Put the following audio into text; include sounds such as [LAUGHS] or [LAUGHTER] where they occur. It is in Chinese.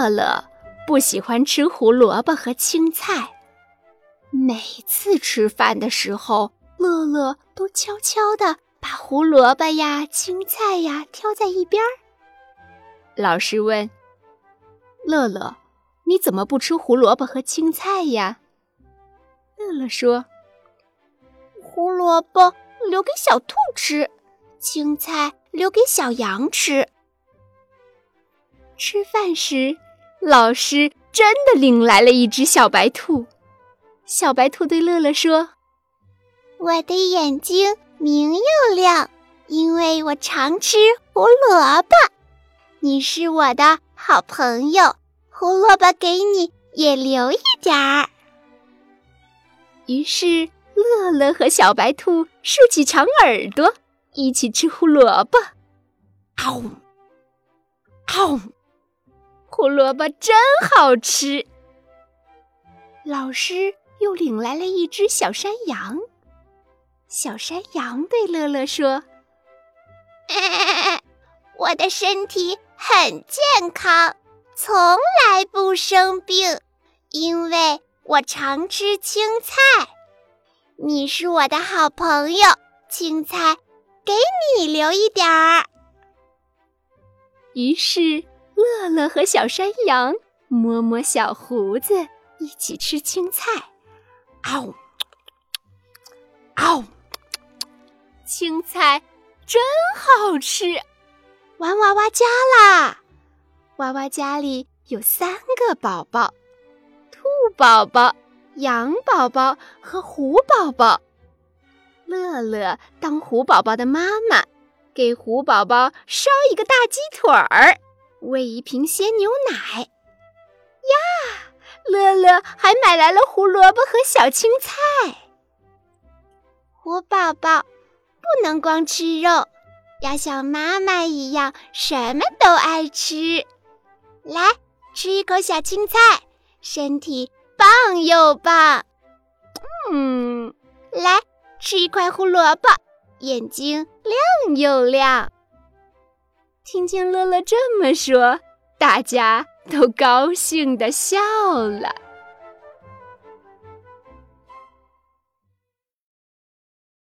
乐乐不喜欢吃胡萝卜和青菜。每次吃饭的时候，乐乐都悄悄地把胡萝卜呀、青菜呀挑在一边。老师问：“乐乐，你怎么不吃胡萝卜和青菜呀？”乐乐说：“胡萝卜留给小兔吃，青菜留给小羊吃。”吃饭时，老师真的领来了一只小白兔。小白兔对乐乐说：“我的眼睛明又亮，因为我常吃胡萝卜。你是我的好朋友，胡萝卜给你也留一点儿。”于是，乐乐和小白兔竖起长耳朵，一起吃胡萝卜。嗷！嗷！胡萝卜真好吃。老师又领来了一只小山羊。小山羊对乐乐说：“ [LAUGHS] 我的身体很健康，从来不生病，因为我常吃青菜。你是我的好朋友，青菜给你留一点儿。”于是。乐乐和小山羊摸摸小胡子，一起吃青菜。嗷！嗷！青菜真好吃。玩娃娃家啦！娃娃家里有三个宝宝：兔宝宝、羊宝宝和虎宝宝。乐乐当虎宝宝的妈妈，给虎宝宝烧一个大鸡腿儿。喂一瓶鲜牛奶呀！乐乐还买来了胡萝卜和小青菜。虎宝宝不能光吃肉，要像妈妈一样什么都爱吃。来吃一口小青菜，身体棒又棒。嗯，来吃一块胡萝卜，眼睛亮又亮。听见乐乐这么说，大家都高兴地笑了。